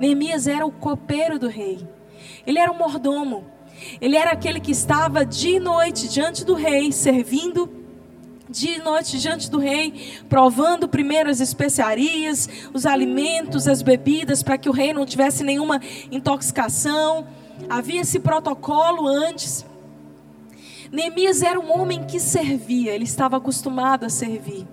Neemias era o copeiro do rei. Ele era o mordomo. Ele era aquele que estava dia e noite diante do rei, servindo dia e noite diante do rei, provando primeiro as especiarias, os alimentos, as bebidas, para que o rei não tivesse nenhuma intoxicação. Havia esse protocolo antes. Neemias era um homem que servia, ele estava acostumado a servir.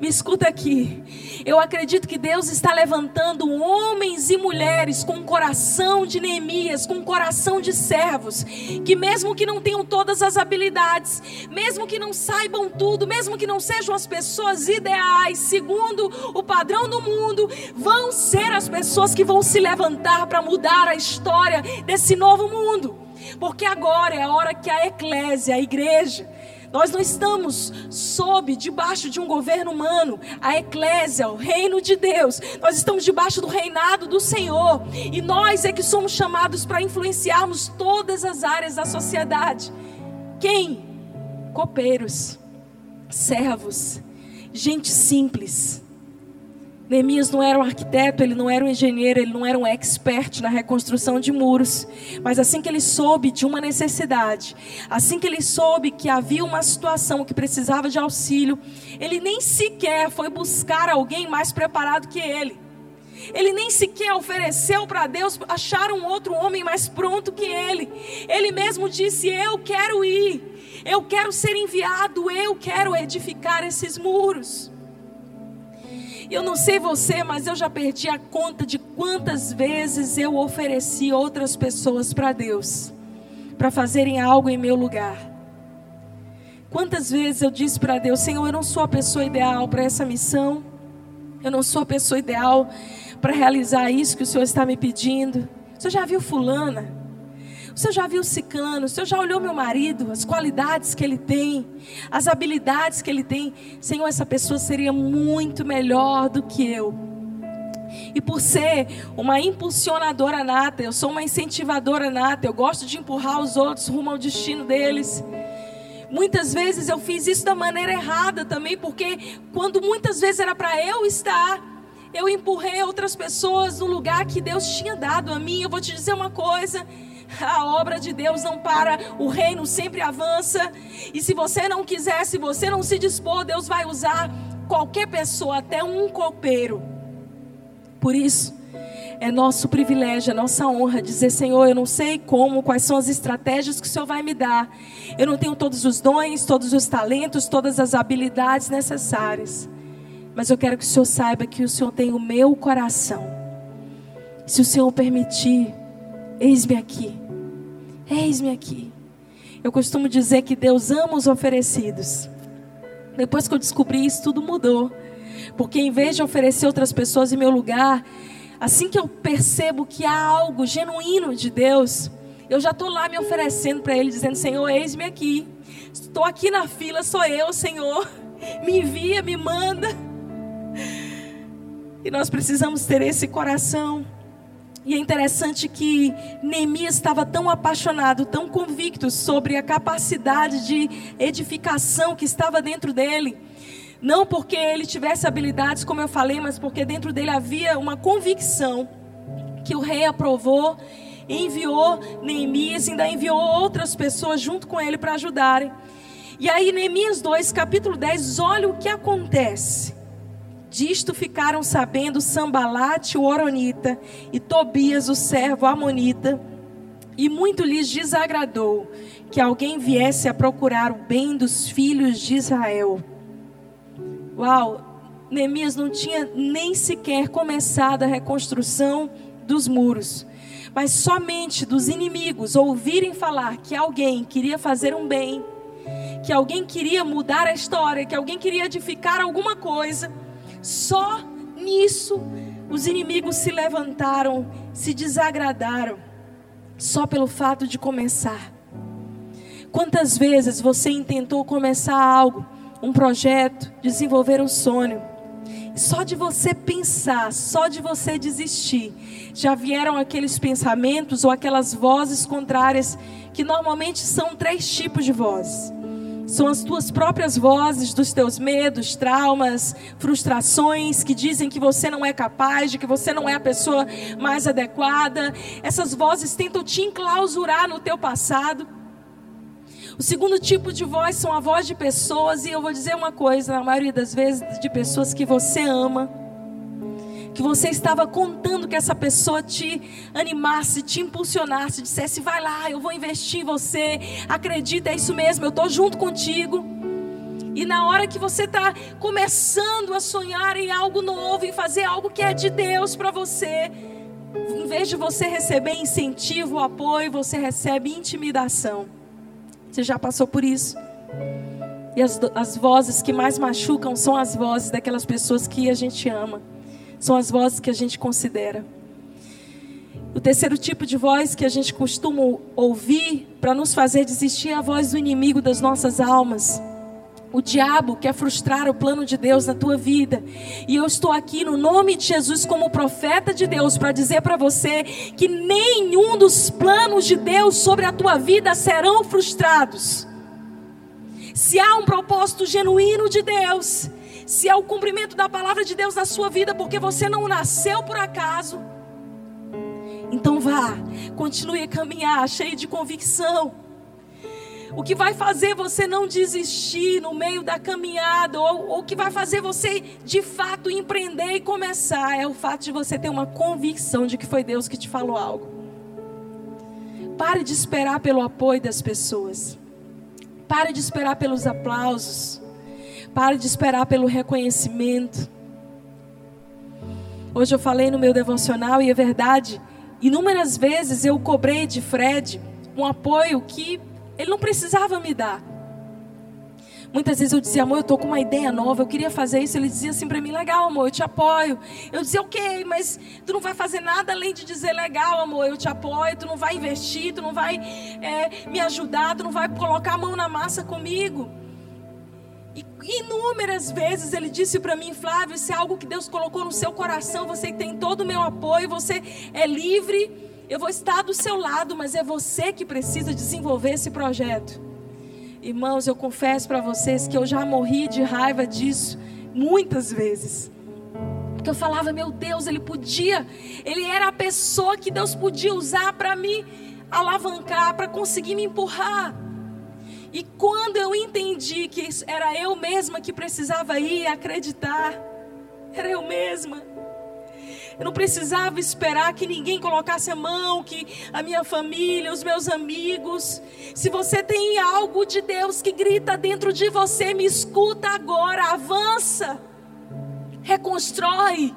Me escuta aqui. Eu acredito que Deus está levantando homens e mulheres com coração de Neemias, com coração de servos, que mesmo que não tenham todas as habilidades, mesmo que não saibam tudo, mesmo que não sejam as pessoas ideais, segundo o padrão do mundo, vão ser as pessoas que vão se levantar para mudar a história desse novo mundo. Porque agora é a hora que a eclésia, a igreja, nós não estamos sob, debaixo de um governo humano. A eclésia, o reino de Deus. Nós estamos debaixo do reinado do Senhor. E nós é que somos chamados para influenciarmos todas as áreas da sociedade. Quem? Copeiros, servos, gente simples Neemias não era um arquiteto, ele não era um engenheiro, ele não era um expert na reconstrução de muros. Mas assim que ele soube de uma necessidade, assim que ele soube que havia uma situação que precisava de auxílio, ele nem sequer foi buscar alguém mais preparado que ele. Ele nem sequer ofereceu para Deus achar um outro homem mais pronto que ele. Ele mesmo disse: Eu quero ir, eu quero ser enviado, eu quero edificar esses muros. Eu não sei você, mas eu já perdi a conta de quantas vezes eu ofereci outras pessoas para Deus, para fazerem algo em meu lugar. Quantas vezes eu disse para Deus: Senhor, eu não sou a pessoa ideal para essa missão, eu não sou a pessoa ideal para realizar isso que o Senhor está me pedindo. Você já viu Fulana? Você já viu ciclano? Você já olhou meu marido? As qualidades que ele tem, as habilidades que ele tem. Senhor, essa pessoa seria muito melhor do que eu. E por ser uma impulsionadora nata, eu sou uma incentivadora nata, eu gosto de empurrar os outros rumo ao destino deles. Muitas vezes eu fiz isso da maneira errada também, porque quando muitas vezes era para eu estar, eu empurrei outras pessoas no lugar que Deus tinha dado a mim. Eu vou te dizer uma coisa: a obra de Deus não para, o reino sempre avança. E se você não quiser, se você não se dispor, Deus vai usar qualquer pessoa, até um copeiro. Por isso, é nosso privilégio, é nossa honra dizer: Senhor, eu não sei como, quais são as estratégias que o Senhor vai me dar. Eu não tenho todos os dons, todos os talentos, todas as habilidades necessárias. Mas eu quero que o Senhor saiba que o Senhor tem o meu coração. Se o Senhor permitir, eis-me aqui. Eis-me aqui. Eu costumo dizer que Deus ama os oferecidos. Depois que eu descobri isso, tudo mudou. Porque em vez de oferecer outras pessoas em meu lugar, assim que eu percebo que há algo genuíno de Deus, eu já estou lá me oferecendo para Ele, dizendo: Senhor, eis-me aqui. Estou aqui na fila, sou eu, Senhor. Me envia, me manda. E nós precisamos ter esse coração. E é interessante que Neemias estava tão apaixonado, tão convicto sobre a capacidade de edificação que estava dentro dele. Não porque ele tivesse habilidades, como eu falei, mas porque dentro dele havia uma convicção que o rei aprovou, enviou Neemias, ainda enviou outras pessoas junto com ele para ajudarem. E aí, Neemias 2, capítulo 10, olha o que acontece. Disto ficaram sabendo Sambalate, o Oronita, e Tobias, o servo Amonita, e muito lhes desagradou que alguém viesse a procurar o bem dos filhos de Israel. Uau, Neemias não tinha nem sequer começado a reconstrução dos muros, mas somente dos inimigos ouvirem falar que alguém queria fazer um bem, que alguém queria mudar a história, que alguém queria edificar alguma coisa só nisso os inimigos se levantaram, se desagradaram, só pelo fato de começar. Quantas vezes você intentou começar algo, um projeto, desenvolver um sonho, só de você pensar, só de você desistir, já vieram aqueles pensamentos ou aquelas vozes contrárias, que normalmente são três tipos de vozes. São as tuas próprias vozes dos teus medos, traumas, frustrações que dizem que você não é capaz, de que você não é a pessoa mais adequada. Essas vozes tentam te enclausurar no teu passado. O segundo tipo de voz são a voz de pessoas, e eu vou dizer uma coisa, na maioria das vezes, de pessoas que você ama, que você estava contando que essa pessoa te animasse, te impulsionasse, dissesse: vai lá, eu vou investir em você, acredita, é isso mesmo, eu estou junto contigo. E na hora que você está começando a sonhar em algo novo, em fazer algo que é de Deus para você, em vez de você receber incentivo, apoio, você recebe intimidação. Você já passou por isso? E as, as vozes que mais machucam são as vozes daquelas pessoas que a gente ama são as vozes que a gente considera. O terceiro tipo de voz que a gente costuma ouvir para nos fazer desistir é a voz do inimigo das nossas almas. O diabo quer frustrar o plano de Deus na tua vida. E eu estou aqui no nome de Jesus como profeta de Deus para dizer para você que nenhum dos planos de Deus sobre a tua vida serão frustrados. Se há um propósito genuíno de Deus, se é o cumprimento da palavra de Deus na sua vida, porque você não nasceu por acaso. Então vá, continue a caminhar, cheio de convicção. O que vai fazer você não desistir no meio da caminhada, ou o que vai fazer você de fato empreender e começar, é o fato de você ter uma convicção de que foi Deus que te falou algo. Pare de esperar pelo apoio das pessoas. Pare de esperar pelos aplausos. Pare de esperar pelo reconhecimento. Hoje eu falei no meu devocional e é verdade. Inúmeras vezes eu cobrei de Fred um apoio que ele não precisava me dar. Muitas vezes eu dizia, amor, eu estou com uma ideia nova, eu queria fazer isso. Ele dizia assim para mim, legal, amor, eu te apoio. Eu dizia, ok, mas tu não vai fazer nada além de dizer, legal, amor, eu te apoio. Tu não vai investir, tu não vai é, me ajudar, tu não vai colocar a mão na massa comigo. E inúmeras vezes ele disse para mim, Flávio, isso é algo que Deus colocou no seu coração, você tem todo o meu apoio, você é livre, eu vou estar do seu lado, mas é você que precisa desenvolver esse projeto. Irmãos, eu confesso para vocês que eu já morri de raiva disso muitas vezes. Porque eu falava, meu Deus, ele podia, ele era a pessoa que Deus podia usar para me alavancar, para conseguir me empurrar. E quando eu entendi que era eu mesma que precisava ir acreditar, era eu mesma. Eu não precisava esperar que ninguém colocasse a mão, que a minha família, os meus amigos. Se você tem algo de Deus que grita dentro de você, me escuta agora, avança, reconstrói,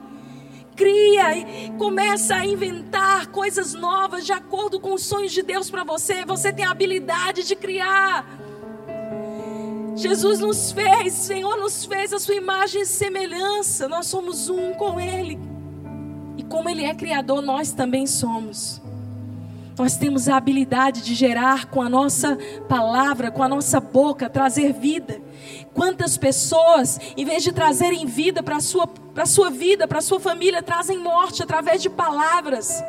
cria e começa a inventar coisas novas de acordo com os sonhos de Deus para você. Você tem a habilidade de criar. Jesus nos fez, Senhor nos fez a sua imagem e semelhança. Nós somos um com Ele. E como Ele é Criador, nós também somos. Nós temos a habilidade de gerar com a nossa palavra, com a nossa boca, trazer vida. Quantas pessoas, em vez de trazerem vida para a sua, sua vida, para a sua família, trazem morte através de palavras.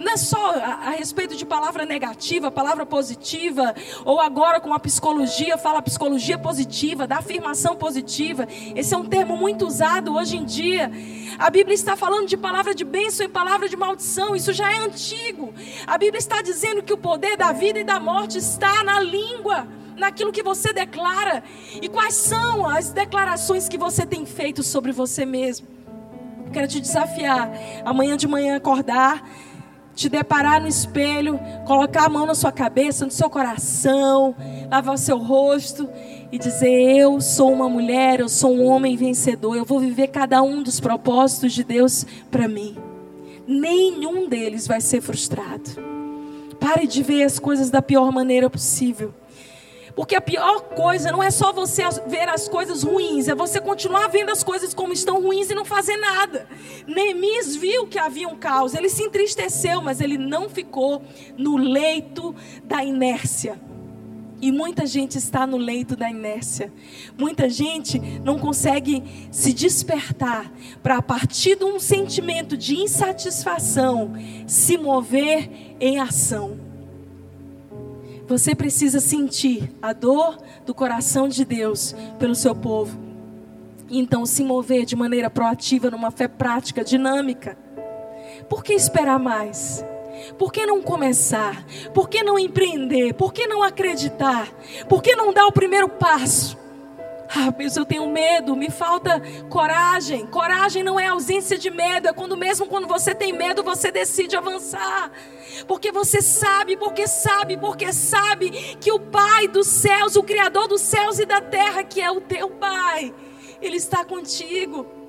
Não é só a, a, respeito de palavra negativa, palavra positiva, ou agora com a psicologia, fala psicologia positiva, da afirmação positiva. Esse é um termo muito usado hoje em dia. A Bíblia está falando de palavra de bênção e palavra de maldição, isso já é antigo. A Bíblia está dizendo que o poder da vida e da morte está na língua naquilo que você declara. E quais são as declarações que você tem feito sobre você mesmo? Quero te desafiar amanhã de manhã acordar te deparar no espelho, colocar a mão na sua cabeça, no seu coração, lavar o seu rosto e dizer: Eu sou uma mulher, eu sou um homem vencedor, eu vou viver cada um dos propósitos de Deus para mim. Nenhum deles vai ser frustrado. Pare de ver as coisas da pior maneira possível. Porque a pior coisa não é só você ver as coisas ruins, é você continuar vendo as coisas como estão ruins e não fazer nada. Neemias viu que havia um caos, ele se entristeceu, mas ele não ficou no leito da inércia. E muita gente está no leito da inércia. Muita gente não consegue se despertar para, a partir de um sentimento de insatisfação, se mover em ação. Você precisa sentir a dor do coração de Deus pelo seu povo. E então se mover de maneira proativa numa fé prática, dinâmica. Por que esperar mais? Por que não começar? Por que não empreender? Por que não acreditar? Por que não dar o primeiro passo? Ah, mas eu tenho medo, me falta coragem. Coragem não é ausência de medo, é quando mesmo quando você tem medo, você decide avançar. Porque você sabe, porque sabe, porque sabe que o Pai dos céus, o Criador dos céus e da terra, que é o teu Pai, Ele está contigo.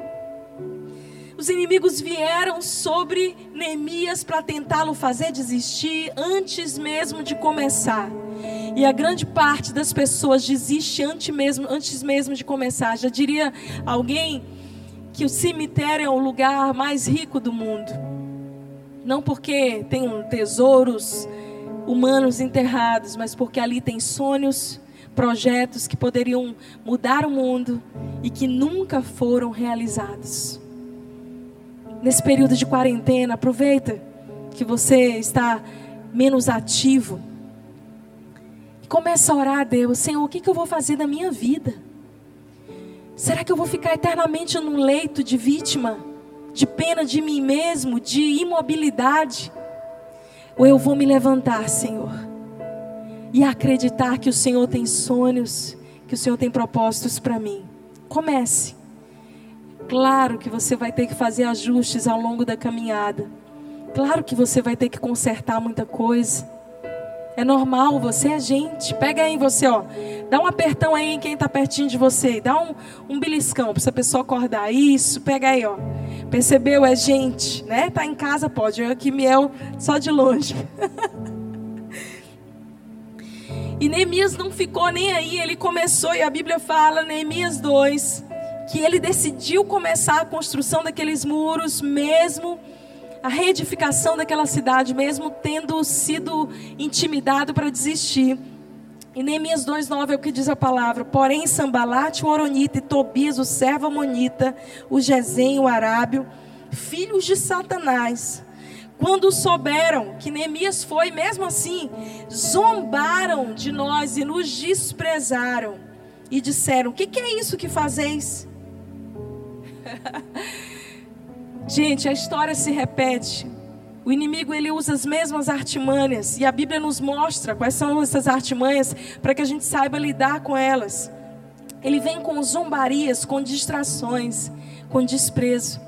Os inimigos vieram sobre Neemias para tentá-lo fazer desistir antes mesmo de começar. E a grande parte das pessoas desiste antes mesmo, antes mesmo de começar. Já diria alguém que o cemitério é o lugar mais rico do mundo. Não porque tem tesouros humanos enterrados, mas porque ali tem sonhos, projetos que poderiam mudar o mundo e que nunca foram realizados nesse período de quarentena, aproveita que você está menos ativo. E começa a orar a Deus, Senhor, o que, que eu vou fazer da minha vida? Será que eu vou ficar eternamente num leito de vítima, de pena de mim mesmo, de imobilidade? Ou eu vou me levantar, Senhor, e acreditar que o Senhor tem sonhos, que o Senhor tem propósitos para mim? Comece. Claro que você vai ter que fazer ajustes ao longo da caminhada. Claro que você vai ter que consertar muita coisa. É normal, você é gente. Pega aí em você, ó. Dá um apertão aí em quem está pertinho de você. Dá um, um beliscão para essa pessoa acordar. Isso, pega aí, ó. Percebeu? É gente, né? Tá em casa, pode. Eu aqui, Miel, só de longe. e Neemias não ficou nem aí. Ele começou, e a Bíblia fala, Neemias 2, que ele decidiu começar a construção daqueles muros, mesmo a reedificação daquela cidade, mesmo tendo sido intimidado para desistir. E Neemias 2,9 é o que diz a palavra. Porém, Sambalate, o Oronita e Tobias, o servo Amonita, o Gesem, o Arábio, filhos de Satanás, quando souberam que Neemias foi, mesmo assim, zombaram de nós e nos desprezaram. E disseram: O que, que é isso que fazeis? Gente, a história se repete. O inimigo ele usa as mesmas artimanhas e a Bíblia nos mostra quais são essas artimanhas para que a gente saiba lidar com elas. Ele vem com zombarias, com distrações, com desprezo.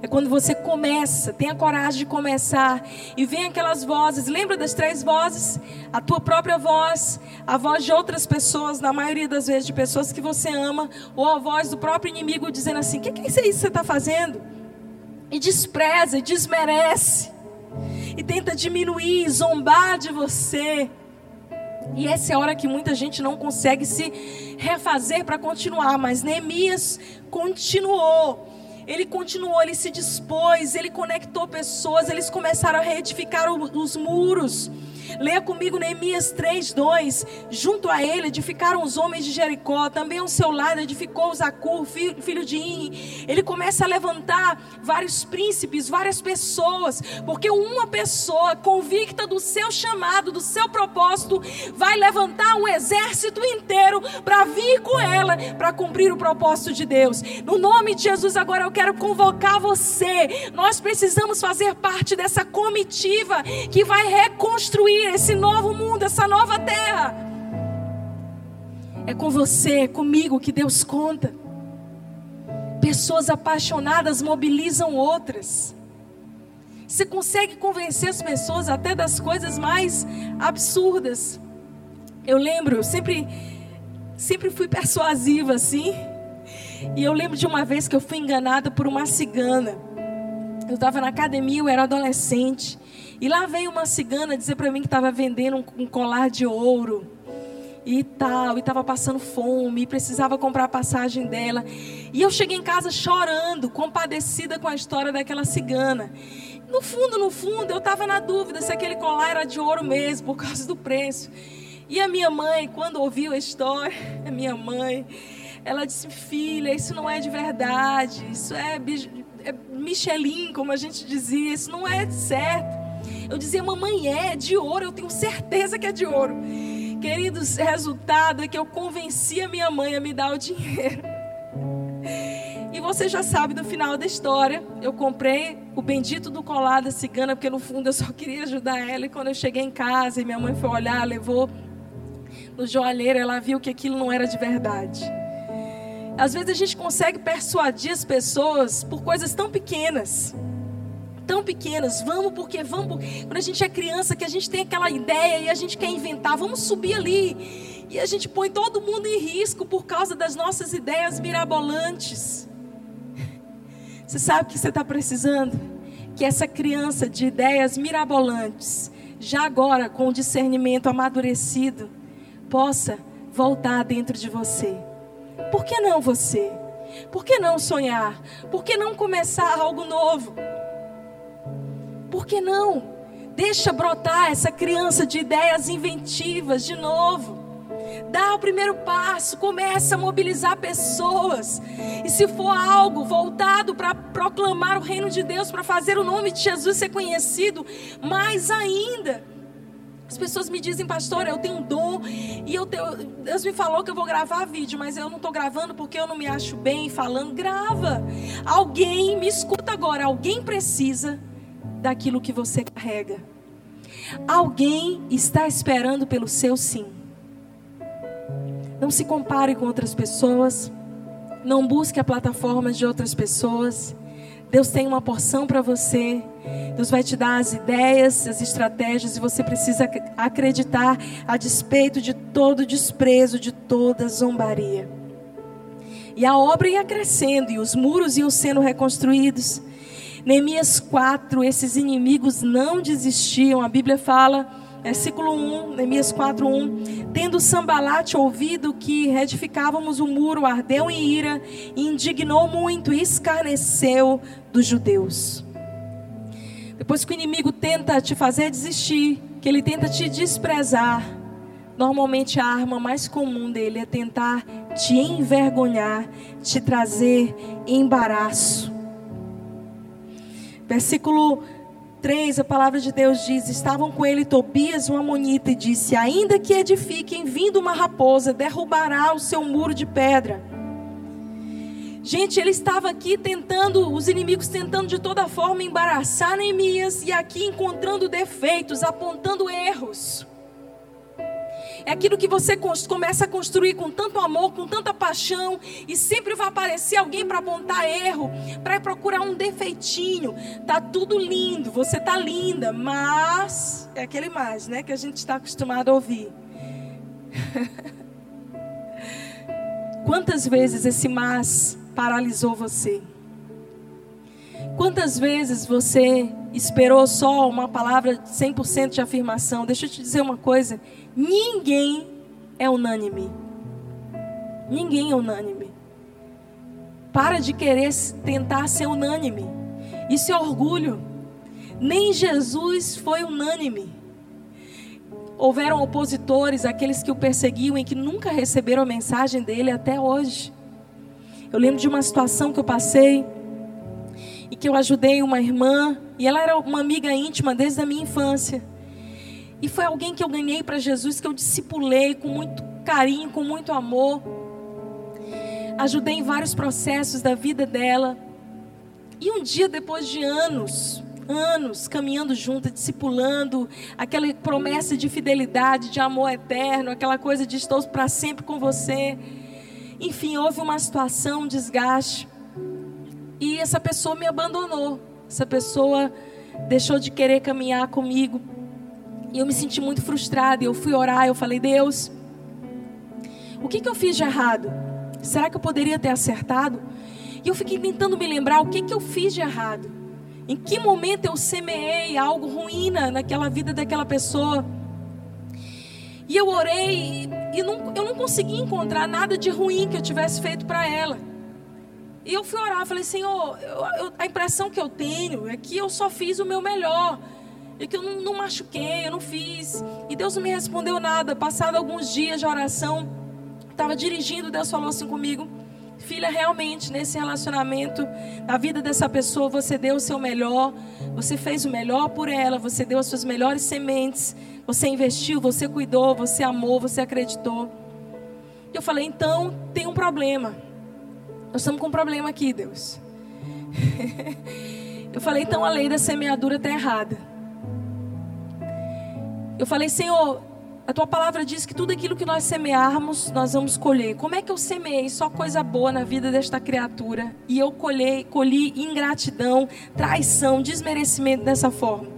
É quando você começa, tem a coragem de começar e vem aquelas vozes. Lembra das três vozes? A tua própria voz, a voz de outras pessoas, na maioria das vezes de pessoas que você ama, ou a voz do próprio inimigo dizendo assim: "O que, que é isso que você está fazendo?" E despreza, e desmerece, e tenta diminuir, zombar de você. E essa é a hora que muita gente não consegue se refazer para continuar, mas Neemias continuou ele continuou, ele se dispôs, ele conectou pessoas, eles começaram a reedificar os muros. Leia comigo Neemias 3:2. Junto a ele edificaram os homens de Jericó, também ao seu lado edificou Zacur, filho, de In. Ele começa a levantar vários príncipes, várias pessoas, porque uma pessoa convicta do seu chamado, do seu propósito, vai levantar um exército inteiro para vir com ela para cumprir o propósito de Deus. No nome de Jesus, agora eu quero convocar você. Nós precisamos fazer parte dessa comitiva que vai reconstruir esse novo mundo, essa nova terra. É com você, é comigo que Deus conta. Pessoas apaixonadas mobilizam outras. Você consegue convencer as pessoas até das coisas mais absurdas. Eu lembro, eu sempre, sempre fui persuasiva assim. E eu lembro de uma vez que eu fui enganada por uma cigana. Eu estava na academia, eu era adolescente. E lá veio uma cigana dizer para mim que estava vendendo um, um colar de ouro e tal, e estava passando fome, e precisava comprar a passagem dela. E eu cheguei em casa chorando, compadecida com a história daquela cigana. No fundo, no fundo, eu estava na dúvida se aquele colar era de ouro mesmo, por causa do preço. E a minha mãe, quando ouviu a história, a minha mãe, ela disse: Filha, isso não é de verdade, isso é, é Michelin, como a gente dizia, isso não é certo. Eu dizia, mamãe, é, é de ouro, eu tenho certeza que é de ouro. Queridos, resultado é que eu convenci a minha mãe a me dar o dinheiro. E você já sabe do final da história. Eu comprei o bendito do colar da cigana, porque no fundo eu só queria ajudar ela. E quando eu cheguei em casa e minha mãe foi olhar, levou no joalheiro, ela viu que aquilo não era de verdade. Às vezes a gente consegue persuadir as pessoas por coisas tão pequenas. Tão pequenas, vamos porque vamos. Quando a gente é criança, que a gente tem aquela ideia e a gente quer inventar, vamos subir ali. E a gente põe todo mundo em risco por causa das nossas ideias mirabolantes. Você sabe o que você está precisando? Que essa criança de ideias mirabolantes, já agora com o discernimento amadurecido, possa voltar dentro de você. Por que não você? Por que não sonhar? Por que não começar algo novo? Por que não? Deixa brotar essa criança de ideias inventivas de novo. Dá o primeiro passo, começa a mobilizar pessoas. E se for algo voltado para proclamar o reino de Deus, para fazer o nome de Jesus ser conhecido, mais ainda as pessoas me dizem, pastor, eu tenho um dom e eu tenho, Deus me falou que eu vou gravar vídeo, mas eu não estou gravando porque eu não me acho bem falando. Grava. Alguém, me escuta agora, alguém precisa daquilo que você carrega. Alguém está esperando pelo seu sim. Não se compare com outras pessoas. Não busque a plataforma de outras pessoas. Deus tem uma porção para você. Deus vai te dar as ideias, as estratégias e você precisa acreditar a despeito de todo desprezo, de toda zombaria. E a obra ia crescendo e os muros iam sendo reconstruídos. Neemias 4, esses inimigos não desistiam. A Bíblia fala Versículo 1, Neemias 4, 1. Tendo Sambalate ouvido que reedificávamos o muro, ardeu em ira, e indignou muito e escarneceu dos judeus. Depois que o inimigo tenta te fazer desistir, que ele tenta te desprezar, normalmente a arma mais comum dele é tentar te envergonhar, te trazer embaraço. Versículo 3, a palavra de Deus diz: Estavam com ele Tobias, um amonita, e disse: Ainda que edifiquem, vindo uma raposa, derrubará o seu muro de pedra. Gente, ele estava aqui tentando, os inimigos tentando de toda forma embaraçar Neemias e aqui encontrando defeitos, apontando erros. É aquilo que você começa a construir com tanto amor, com tanta paixão, e sempre vai aparecer alguém para apontar erro, para procurar um defeitinho. Tá tudo lindo, você tá linda, mas é aquele mais, né, que a gente está acostumado a ouvir. Quantas vezes esse mas paralisou você? Quantas vezes você esperou só uma palavra 100% de afirmação? Deixa eu te dizer uma coisa: ninguém é unânime. Ninguém é unânime. Para de querer tentar ser unânime. Isso é orgulho. Nem Jesus foi unânime. Houveram opositores, aqueles que o perseguiam e que nunca receberam a mensagem dele até hoje. Eu lembro de uma situação que eu passei e que eu ajudei uma irmã, e ela era uma amiga íntima desde a minha infância. E foi alguém que eu ganhei para Jesus, que eu discipulei com muito carinho, com muito amor. Ajudei em vários processos da vida dela. E um dia, depois de anos, anos caminhando junto, discipulando, aquela promessa de fidelidade, de amor eterno, aquela coisa de estou para sempre com você. Enfim, houve uma situação, um desgaste. E essa pessoa me abandonou. Essa pessoa deixou de querer caminhar comigo. E eu me senti muito frustrada. E eu fui orar. Eu falei: Deus, o que, que eu fiz de errado? Será que eu poderia ter acertado? E eu fiquei tentando me lembrar o que, que eu fiz de errado. Em que momento eu semeei algo ruim naquela vida daquela pessoa? E eu orei e, não, eu não consegui encontrar nada de ruim que eu tivesse feito para ela. E eu fui orar, falei, Senhor, eu, eu, a impressão que eu tenho é que eu só fiz o meu melhor. E que eu não, não machuquei, eu não fiz. E Deus não me respondeu nada. Passado alguns dias de oração, estava dirigindo, Deus falou assim comigo: Filha, realmente, nesse relacionamento, na vida dessa pessoa, você deu o seu melhor, você fez o melhor por ela, você deu as suas melhores sementes, você investiu, você cuidou, você amou, você acreditou. E eu falei, então, tem um problema. Nós estamos com um problema aqui, Deus. eu falei, então a lei da semeadura está errada. Eu falei, Senhor, a tua palavra diz que tudo aquilo que nós semearmos, nós vamos colher. Como é que eu semeei só coisa boa na vida desta criatura e eu colhei, colhi ingratidão, traição, desmerecimento dessa forma?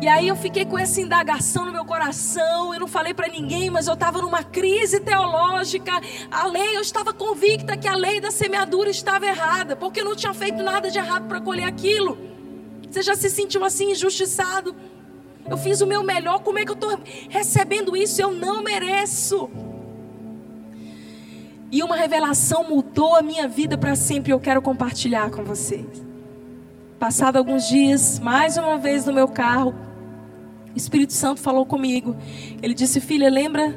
E aí eu fiquei com essa indagação no meu coração, eu não falei para ninguém, mas eu estava numa crise teológica. A lei, eu estava convicta que a lei da semeadura estava errada, porque eu não tinha feito nada de errado para colher aquilo. Você já se sentiu assim injustiçado? Eu fiz o meu melhor, como é que eu estou recebendo isso? Eu não mereço. E uma revelação mudou a minha vida para sempre. Eu quero compartilhar com vocês. Passado alguns dias, mais uma vez no meu carro, Espírito Santo falou comigo. Ele disse: Filha, lembra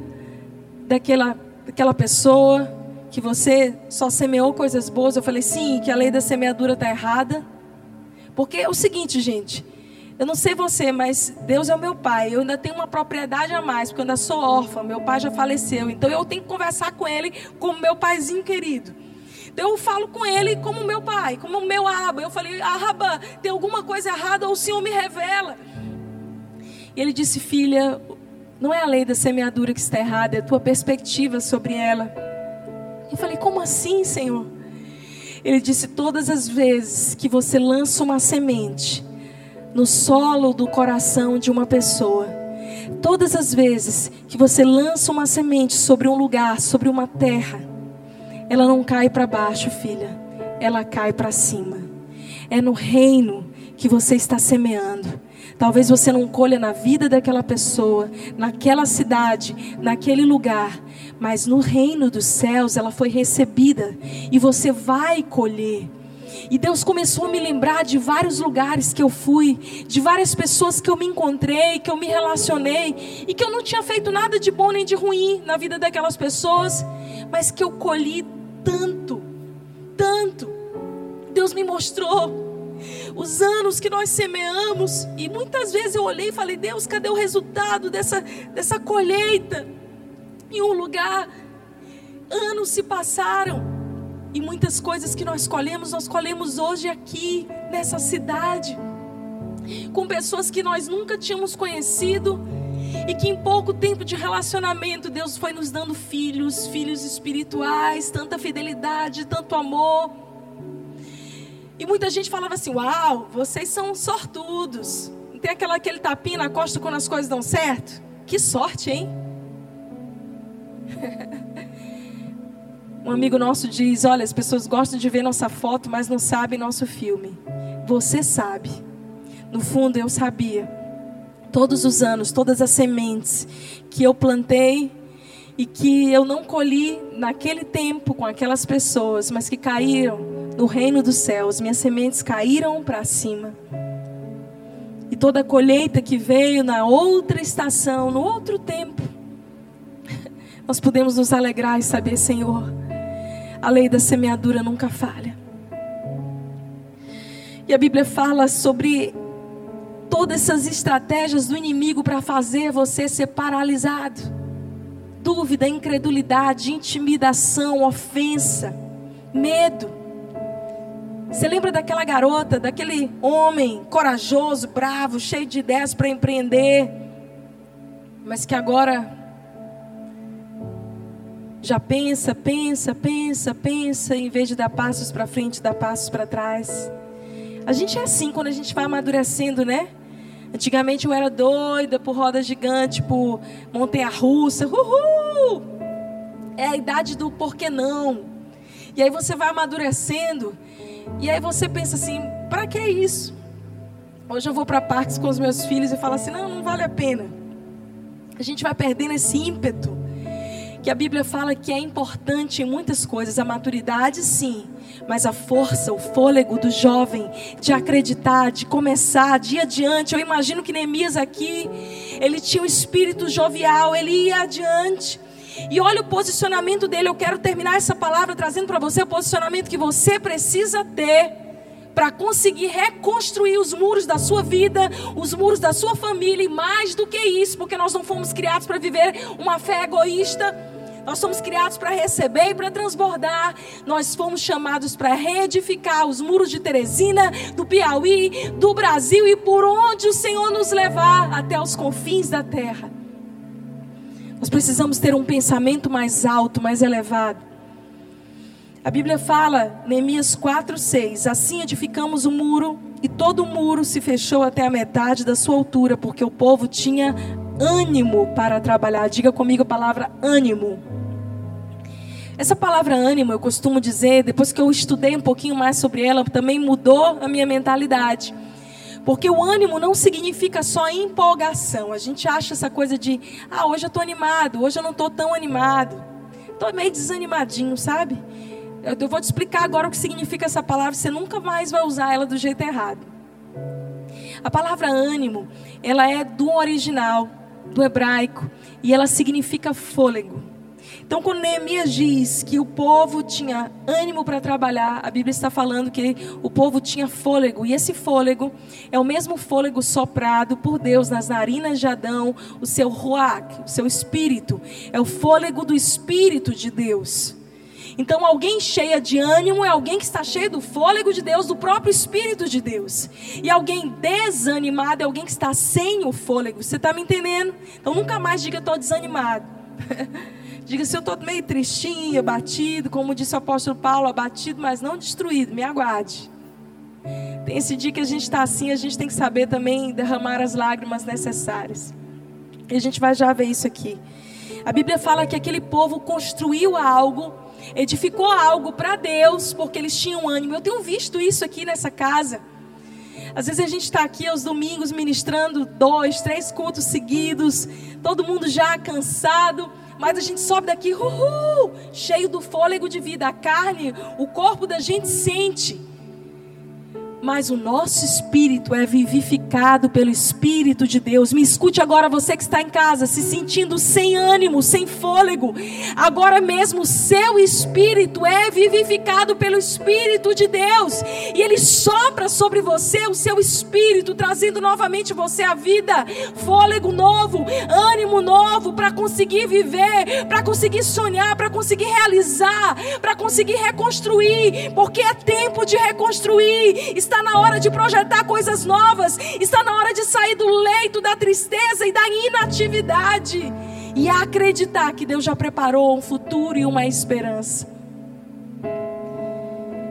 daquela, daquela pessoa que você só semeou coisas boas? Eu falei: Sim, que a lei da semeadura está errada. Porque é o seguinte, gente. Eu não sei você, mas Deus é o meu pai. Eu ainda tenho uma propriedade a mais, porque eu ainda sou órfã. Meu pai já faleceu. Então eu tenho que conversar com ele como meu paizinho querido. Então eu falo com ele como meu pai, como meu aba. Eu falei, Aba, tem alguma coisa errada ou o Senhor me revela. E ele disse, filha, não é a lei da semeadura que está errada, é a tua perspectiva sobre ela. Eu falei, como assim, Senhor? Ele disse, todas as vezes que você lança uma semente, no solo do coração de uma pessoa. Todas as vezes que você lança uma semente sobre um lugar, sobre uma terra, ela não cai para baixo, filha, ela cai para cima. É no reino que você está semeando. Talvez você não colha na vida daquela pessoa, naquela cidade, naquele lugar, mas no reino dos céus ela foi recebida e você vai colher. E Deus começou a me lembrar de vários lugares que eu fui, de várias pessoas que eu me encontrei, que eu me relacionei, e que eu não tinha feito nada de bom nem de ruim na vida daquelas pessoas, mas que eu colhi tanto, tanto. Deus me mostrou os anos que nós semeamos, e muitas vezes eu olhei e falei: Deus, cadê o resultado dessa, dessa colheita? Em um lugar, anos se passaram. E muitas coisas que nós colhemos, nós colhemos hoje aqui, nessa cidade, com pessoas que nós nunca tínhamos conhecido e que em pouco tempo de relacionamento Deus foi nos dando filhos, filhos espirituais, tanta fidelidade, tanto amor. E muita gente falava assim: Uau, vocês são sortudos. Tem aquela, aquele tapinha na costa quando as coisas dão certo? Que sorte, hein? Um amigo nosso diz: Olha, as pessoas gostam de ver nossa foto, mas não sabem nosso filme. Você sabe. No fundo, eu sabia. Todos os anos, todas as sementes que eu plantei e que eu não colhi naquele tempo com aquelas pessoas, mas que caíram no reino dos céus. Minhas sementes caíram para cima. E toda a colheita que veio na outra estação, no outro tempo, nós podemos nos alegrar e saber, Senhor, a lei da semeadura nunca falha. E a Bíblia fala sobre todas essas estratégias do inimigo para fazer você ser paralisado. Dúvida, incredulidade, intimidação, ofensa, medo. Você lembra daquela garota, daquele homem corajoso, bravo, cheio de ideias para empreender, mas que agora já pensa, pensa, pensa, pensa, em vez de dar passos para frente, dá passos para trás. A gente é assim quando a gente vai amadurecendo, né? Antigamente eu era doida por roda gigante, por montanha russa. Uhul! É a idade do porquê não. E aí você vai amadurecendo e aí você pensa assim, para que isso? Hoje eu vou para parques com os meus filhos e falo assim, não, não vale a pena. A gente vai perdendo esse ímpeto que a Bíblia fala que é importante em muitas coisas, a maturidade sim, mas a força, o fôlego do jovem de acreditar, de começar, de ir adiante. Eu imagino que Neemias aqui, ele tinha um espírito jovial, ele ia adiante. E olha o posicionamento dele. Eu quero terminar essa palavra trazendo para você o posicionamento que você precisa ter para conseguir reconstruir os muros da sua vida, os muros da sua família e mais do que isso, porque nós não fomos criados para viver uma fé egoísta. Nós somos criados para receber e para transbordar. Nós fomos chamados para reedificar os muros de Teresina, do Piauí, do Brasil e por onde o Senhor nos levar até os confins da terra. Nós precisamos ter um pensamento mais alto, mais elevado. A Bíblia fala, Neemias 4:6, assim edificamos o muro e todo o muro se fechou até a metade da sua altura, porque o povo tinha ânimo para trabalhar. Diga comigo a palavra ânimo. Essa palavra ânimo, eu costumo dizer, depois que eu estudei um pouquinho mais sobre ela, também mudou a minha mentalidade. Porque o ânimo não significa só empolgação. A gente acha essa coisa de, ah, hoje eu estou animado, hoje eu não estou tão animado. Estou meio desanimadinho, sabe? Eu, vou te explicar agora o que significa essa palavra, você nunca mais vai usar ela do jeito errado. A palavra ânimo, ela é do original, do hebraico, e ela significa fôlego. Então, quando Neemias diz que o povo tinha ânimo para trabalhar, a Bíblia está falando que o povo tinha fôlego, e esse fôlego é o mesmo fôlego soprado por Deus nas narinas de Adão, o seu ruach, o seu espírito, é o fôlego do espírito de Deus. Então, alguém cheia de ânimo é alguém que está cheio do fôlego de Deus, do próprio Espírito de Deus. E alguém desanimado é alguém que está sem o fôlego. Você está me entendendo? Então, nunca mais diga estou desanimado. Diga se eu estou meio tristinho, abatido, como disse o apóstolo Paulo, abatido, mas não destruído. Me aguarde. Tem esse dia que a gente está assim, a gente tem que saber também derramar as lágrimas necessárias. E a gente vai já ver isso aqui. A Bíblia fala que aquele povo construiu algo, edificou algo para Deus, porque eles tinham ânimo. Eu tenho visto isso aqui nessa casa. Às vezes a gente está aqui aos domingos ministrando dois, três cultos seguidos, todo mundo já cansado, mas a gente sobe daqui, uhul, cheio do fôlego de vida. A carne, o corpo da gente sente mas o nosso espírito é vivificado pelo Espírito de Deus. Me escute agora, você que está em casa, se sentindo sem ânimo, sem fôlego. Agora mesmo, seu espírito é vivificado pelo Espírito de Deus, e ele sopra sobre você o seu espírito, trazendo novamente você a vida, fôlego novo, ânimo novo para conseguir viver, para conseguir sonhar, para conseguir realizar, para conseguir reconstruir, porque é tempo de reconstruir Está na hora de projetar coisas novas. Está na hora de sair do leito da tristeza e da inatividade. E acreditar que Deus já preparou um futuro e uma esperança.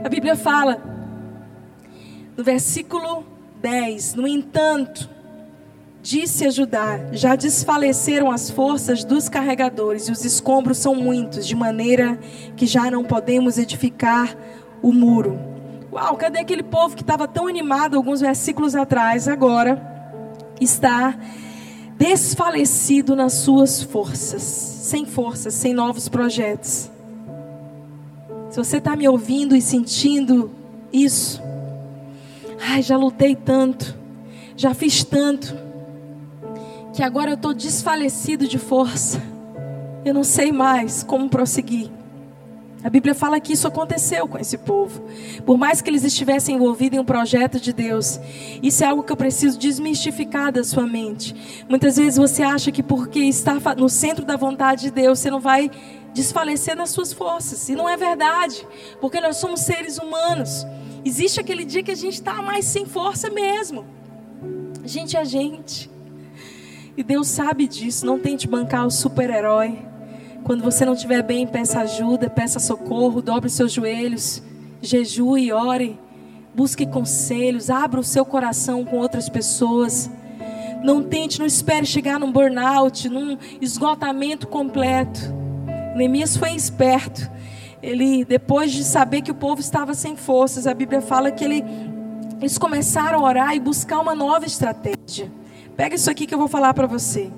A Bíblia fala, no versículo 10: No entanto, disse a Judá: Já desfaleceram as forças dos carregadores, e os escombros são muitos, de maneira que já não podemos edificar o muro. Uau, cadê aquele povo que estava tão animado alguns versículos atrás? Agora está desfalecido nas suas forças, sem forças, sem novos projetos. Se você está me ouvindo e sentindo isso, ai, já lutei tanto, já fiz tanto, que agora eu estou desfalecido de força, eu não sei mais como prosseguir. A Bíblia fala que isso aconteceu com esse povo. Por mais que eles estivessem envolvidos em um projeto de Deus, isso é algo que eu preciso desmistificar da sua mente. Muitas vezes você acha que porque está no centro da vontade de Deus, você não vai desfalecer nas suas forças. E não é verdade, porque nós somos seres humanos. Existe aquele dia que a gente está mais sem força mesmo. A gente é gente. E Deus sabe disso. Não tente bancar o super-herói. Quando você não estiver bem, peça ajuda, peça socorro, dobre seus joelhos, jejue, ore, busque conselhos, abra o seu coração com outras pessoas. Não tente, não espere chegar num burnout, num esgotamento completo. Neemias foi esperto. Ele, depois de saber que o povo estava sem forças, a Bíblia fala que ele, eles começaram a orar e buscar uma nova estratégia. Pega isso aqui que eu vou falar para você.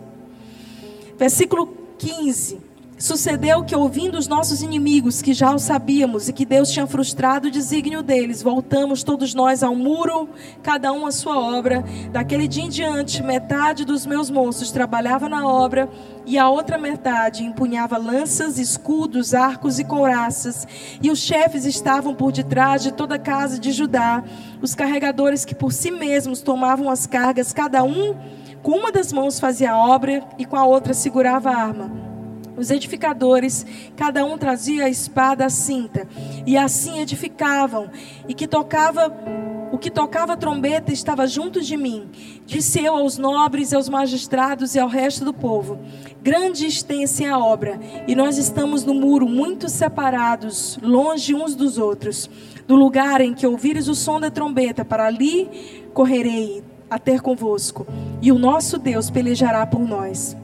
Versículo 15 Sucedeu que, ouvindo os nossos inimigos, que já o sabíamos e que Deus tinha frustrado o desígnio deles, voltamos todos nós ao muro, cada um a sua obra. Daquele dia em diante, metade dos meus moços trabalhava na obra e a outra metade empunhava lanças, escudos, arcos e couraças. E os chefes estavam por detrás de toda a casa de Judá, os carregadores que por si mesmos tomavam as cargas, cada um com uma das mãos fazia a obra e com a outra segurava a arma. Os edificadores, cada um trazia a espada à cinta, e assim edificavam. E que tocava, o que tocava trombeta estava junto de mim. Disse eu aos nobres, aos magistrados e ao resto do povo: Grande extensa é a obra, e nós estamos no muro, muito separados, longe uns dos outros. Do lugar em que ouvires o som da trombeta, para ali correrei a ter convosco, e o nosso Deus pelejará por nós.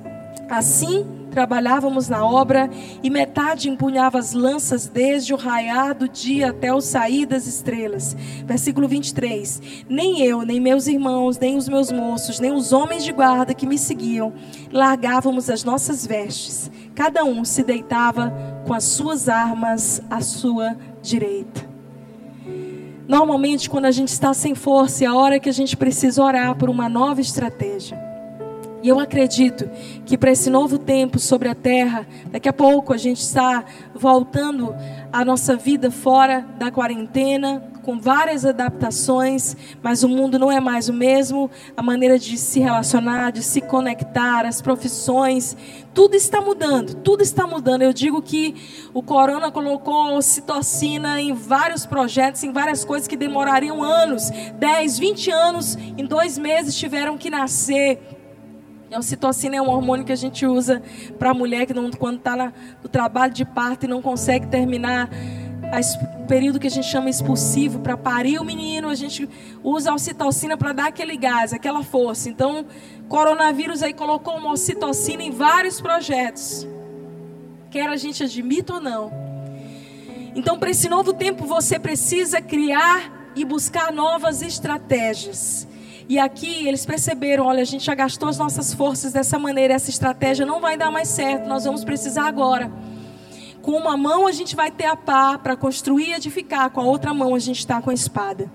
Assim, trabalhávamos na obra e metade empunhava as lanças desde o raiar do dia até o sair das estrelas. Versículo 23. Nem eu, nem meus irmãos, nem os meus moços, nem os homens de guarda que me seguiam, largávamos as nossas vestes. Cada um se deitava com as suas armas à sua direita. Normalmente, quando a gente está sem força, é a hora que a gente precisa orar por uma nova estratégia. E eu acredito que para esse novo tempo sobre a terra, daqui a pouco a gente está voltando a nossa vida fora da quarentena, com várias adaptações, mas o mundo não é mais o mesmo, a maneira de se relacionar, de se conectar, as profissões, tudo está mudando, tudo está mudando. Eu digo que o corona colocou citocina em vários projetos, em várias coisas que demorariam anos, 10, 20 anos, em dois meses tiveram que nascer a ocitocina é um hormônio que a gente usa para a mulher que não, quando está no trabalho de parto e não consegue terminar o período que a gente chama expulsivo para parir o menino, a gente usa a ocitocina para dar aquele gás, aquela força. Então, coronavírus aí colocou uma ocitocina em vários projetos. Quer a gente admita ou não. Então, para esse novo tempo, você precisa criar e buscar novas estratégias. E aqui eles perceberam: olha, a gente já gastou as nossas forças dessa maneira, essa estratégia não vai dar mais certo, nós vamos precisar agora. Com uma mão a gente vai ter a pá para construir e edificar, com a outra mão a gente está com a espada.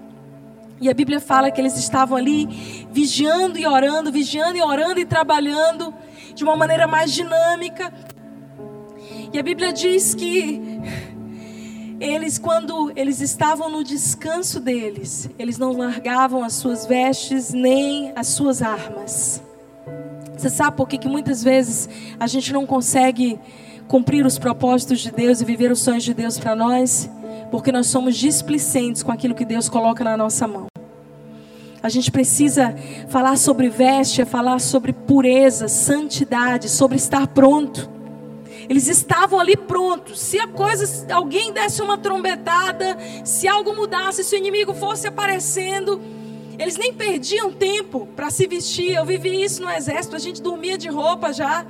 E a Bíblia fala que eles estavam ali vigiando e orando, vigiando e orando e trabalhando de uma maneira mais dinâmica. E a Bíblia diz que eles, quando eles estavam no descanso deles, eles não largavam as suas vestes nem as suas armas. Você sabe por que, que muitas vezes a gente não consegue cumprir os propósitos de Deus e viver os sonhos de Deus para nós? Porque nós somos displicentes com aquilo que Deus coloca na nossa mão. A gente precisa falar sobre veste, é falar sobre pureza, santidade, sobre estar pronto. Eles estavam ali prontos. Se a coisa, alguém desse uma trombetada, se algo mudasse, se o inimigo fosse aparecendo, eles nem perdiam tempo para se vestir. Eu vivi isso no exército, a gente dormia de roupa já.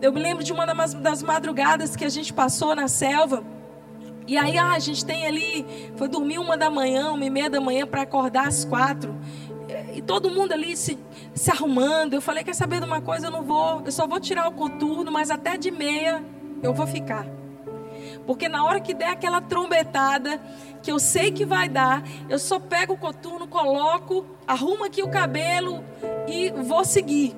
Eu me lembro de uma das madrugadas que a gente passou na selva. E aí ah, a gente tem ali, foi dormir uma da manhã, uma e meia da manhã para acordar às quatro. Todo mundo ali se se arrumando. Eu falei: quer saber de uma coisa? Eu não vou, eu só vou tirar o coturno, mas até de meia eu vou ficar. Porque na hora que der aquela trombetada, que eu sei que vai dar, eu só pego o coturno, coloco, arrumo aqui o cabelo e vou seguir.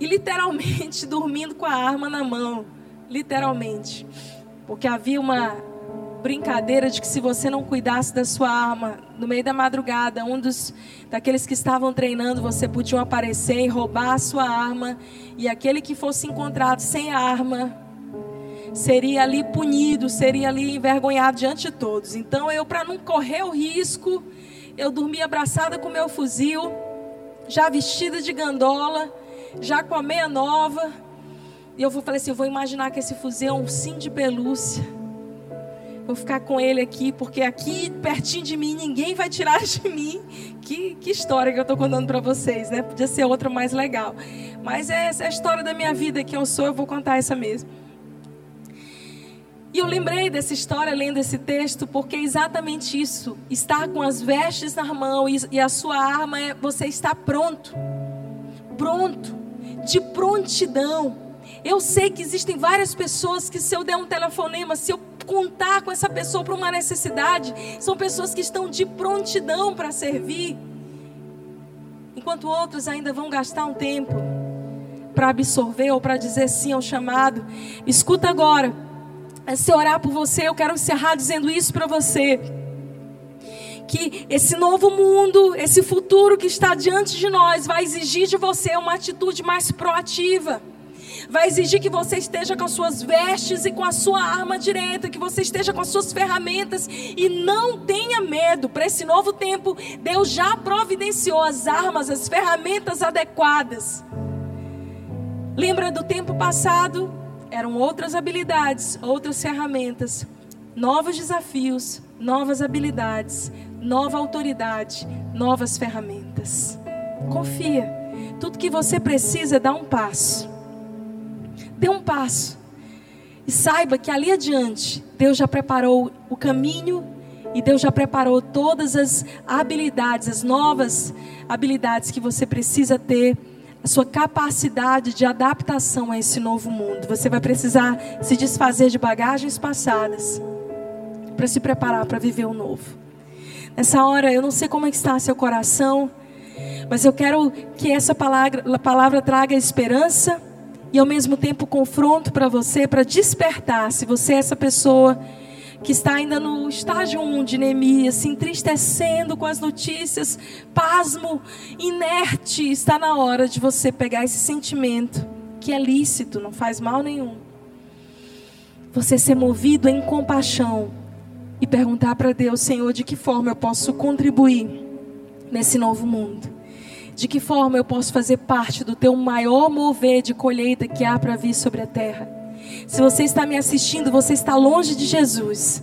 E literalmente dormindo com a arma na mão. Literalmente. Porque havia uma brincadeira de que se você não cuidasse da sua arma, no meio da madrugada, um dos daqueles que estavam treinando, você podia aparecer e roubar a sua arma, e aquele que fosse encontrado sem arma seria ali punido, seria ali envergonhado diante de todos. Então eu para não correr o risco, eu dormi abraçada com meu fuzil, já vestida de gandola, já com a meia nova. E eu falei assim, eu vou imaginar que esse fuzil é um sim de pelúcia Vou ficar com ele aqui, porque aqui pertinho de mim ninguém vai tirar de mim. Que, que história que eu estou contando para vocês, né? Podia ser outra mais legal. Mas é essa é a história da minha vida, que eu sou, eu vou contar essa mesmo. E eu lembrei dessa história lendo esse texto, porque é exatamente isso. Estar com as vestes na mão e, e a sua arma é você estar pronto. Pronto. De prontidão Eu sei que existem várias pessoas que, se eu der um telefonema, se eu contar com essa pessoa para uma necessidade, são pessoas que estão de prontidão para servir. Enquanto outros ainda vão gastar um tempo para absorver ou para dizer sim ao chamado. Escuta agora. Se eu orar por você, eu quero encerrar dizendo isso para você que esse novo mundo, esse futuro que está diante de nós, vai exigir de você uma atitude mais proativa. Vai exigir que você esteja com as suas vestes e com a sua arma direita, que você esteja com as suas ferramentas e não tenha medo. Para esse novo tempo, Deus já providenciou as armas, as ferramentas adequadas. Lembra do tempo passado? Eram outras habilidades, outras ferramentas, novos desafios, novas habilidades, nova autoridade, novas ferramentas. Confia. Tudo que você precisa é dar um passo. Dê um passo. E saiba que ali adiante, Deus já preparou o caminho e Deus já preparou todas as habilidades, as novas habilidades que você precisa ter, a sua capacidade de adaptação a esse novo mundo. Você vai precisar se desfazer de bagagens passadas para se preparar para viver o novo. Nessa hora, eu não sei como é está seu coração, mas eu quero que essa palavra, palavra traga esperança e ao mesmo tempo confronto para você, para despertar. Se você é essa pessoa que está ainda no estágio 1 de Neemias, se entristecendo com as notícias, pasmo, inerte, está na hora de você pegar esse sentimento que é lícito, não faz mal nenhum. Você ser movido em compaixão e perguntar para Deus, Senhor, de que forma eu posso contribuir nesse novo mundo? De que forma eu posso fazer parte do teu maior mover de colheita que há para vir sobre a terra? Se você está me assistindo, você está longe de Jesus.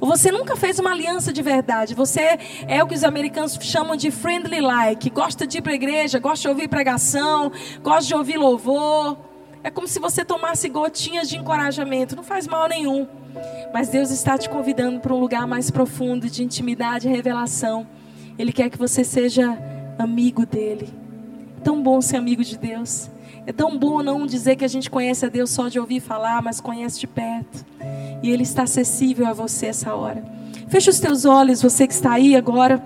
Ou você nunca fez uma aliança de verdade. Você é o que os americanos chamam de friendly like. Gosta de ir para a igreja, gosta de ouvir pregação, gosta de ouvir louvor. É como se você tomasse gotinhas de encorajamento. Não faz mal nenhum. Mas Deus está te convidando para um lugar mais profundo de intimidade e revelação. Ele quer que você seja amigo dele. É tão bom ser amigo de Deus. É tão bom não dizer que a gente conhece a Deus só de ouvir falar, mas conhece de perto. E Ele está acessível a você essa hora. Feche os teus olhos, você que está aí agora.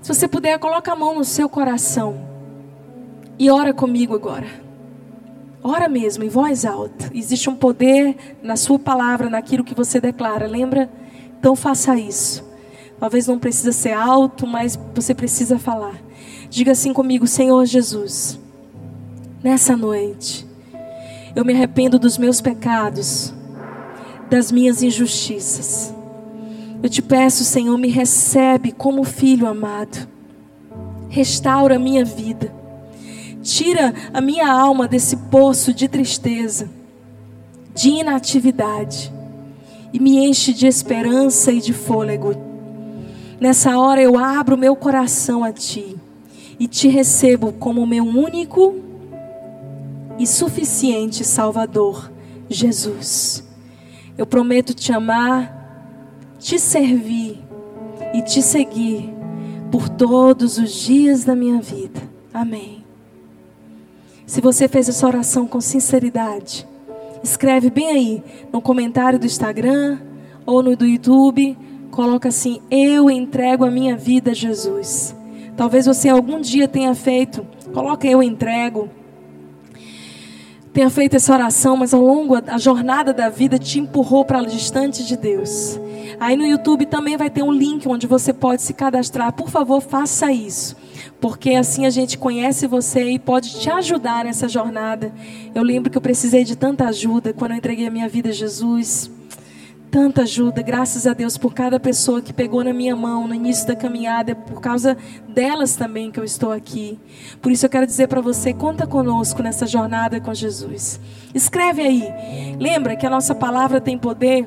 Se você puder, coloca a mão no seu coração. E ora comigo agora. Ora mesmo, em voz alta. Existe um poder na sua palavra, naquilo que você declara, lembra? Então faça isso. Talvez não precisa ser alto, mas você precisa falar. Diga assim comigo, Senhor Jesus. Nessa noite, eu me arrependo dos meus pecados, das minhas injustiças. Eu te peço, Senhor, me recebe como filho amado. Restaura a minha vida. Tira a minha alma desse poço de tristeza, de inatividade, e me enche de esperança e de fôlego. Nessa hora eu abro meu coração a Ti e te recebo como meu único e suficiente Salvador, Jesus. Eu prometo te amar, te servir e te seguir por todos os dias da minha vida. Amém. Se você fez essa oração com sinceridade, escreve bem aí no comentário do Instagram ou no do YouTube, coloca assim: "Eu entrego a minha vida a Jesus". Talvez você algum dia tenha feito, coloca eu entrego. Tenha feito essa oração, mas ao longo da jornada da vida te empurrou para distante de Deus. Aí no YouTube também vai ter um link onde você pode se cadastrar. Por favor, faça isso porque assim a gente conhece você e pode te ajudar nessa jornada. Eu lembro que eu precisei de tanta ajuda quando eu entreguei a minha vida a Jesus. Tanta ajuda, graças a Deus por cada pessoa que pegou na minha mão no início da caminhada, é por causa delas também que eu estou aqui. Por isso eu quero dizer para você, conta conosco nessa jornada com Jesus. Escreve aí. Lembra que a nossa palavra tem poder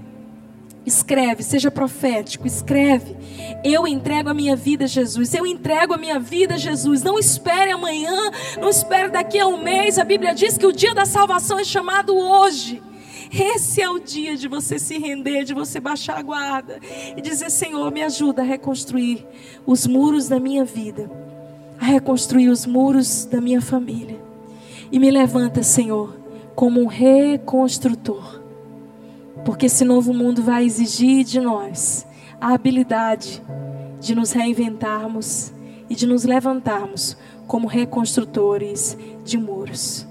Escreve, seja profético, escreve. Eu entrego a minha vida a Jesus. Eu entrego a minha vida a Jesus. Não espere amanhã, não espere daqui a um mês. A Bíblia diz que o dia da salvação é chamado hoje. Esse é o dia de você se render, de você baixar a guarda e dizer: Senhor, me ajuda a reconstruir os muros da minha vida, a reconstruir os muros da minha família. E me levanta, Senhor, como um reconstrutor. Porque esse novo mundo vai exigir de nós a habilidade de nos reinventarmos e de nos levantarmos como reconstrutores de muros.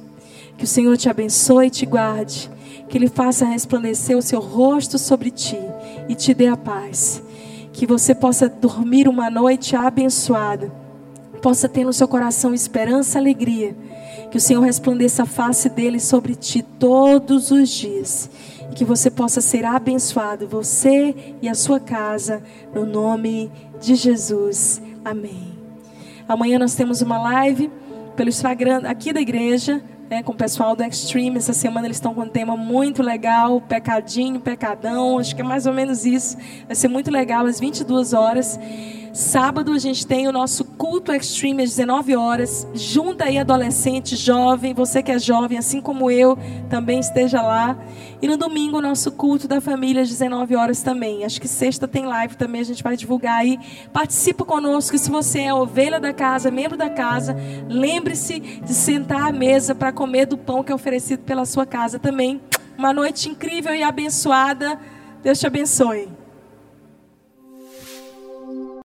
Que o Senhor te abençoe e te guarde, que Ele faça resplandecer o seu rosto sobre ti e te dê a paz. Que você possa dormir uma noite abençoada, possa ter no seu coração esperança e alegria. Que o Senhor resplandeça a face dele sobre ti todos os dias. E que você possa ser abençoado, você e a sua casa, no nome de Jesus. Amém. Amanhã nós temos uma live pelo Instagram aqui da igreja, né, com o pessoal do Extreme. Essa semana eles estão com um tema muito legal, pecadinho, pecadão. Acho que é mais ou menos isso. Vai ser muito legal, às 22 horas. Sábado a gente tem o nosso culto extreme às 19 horas. Junta aí adolescente, jovem, você que é jovem, assim como eu, também esteja lá. E no domingo o nosso culto da família às 19 horas também. Acho que sexta tem live também, a gente vai divulgar aí. Participa conosco, se você é ovelha da casa, membro da casa, lembre-se de sentar à mesa para comer do pão que é oferecido pela sua casa também. Uma noite incrível e abençoada. Deus te abençoe.